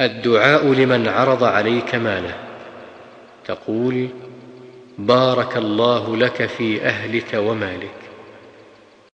الدعاء لمن عرض عليك ماله. تقول بارك الله لك في أهلك ومالك.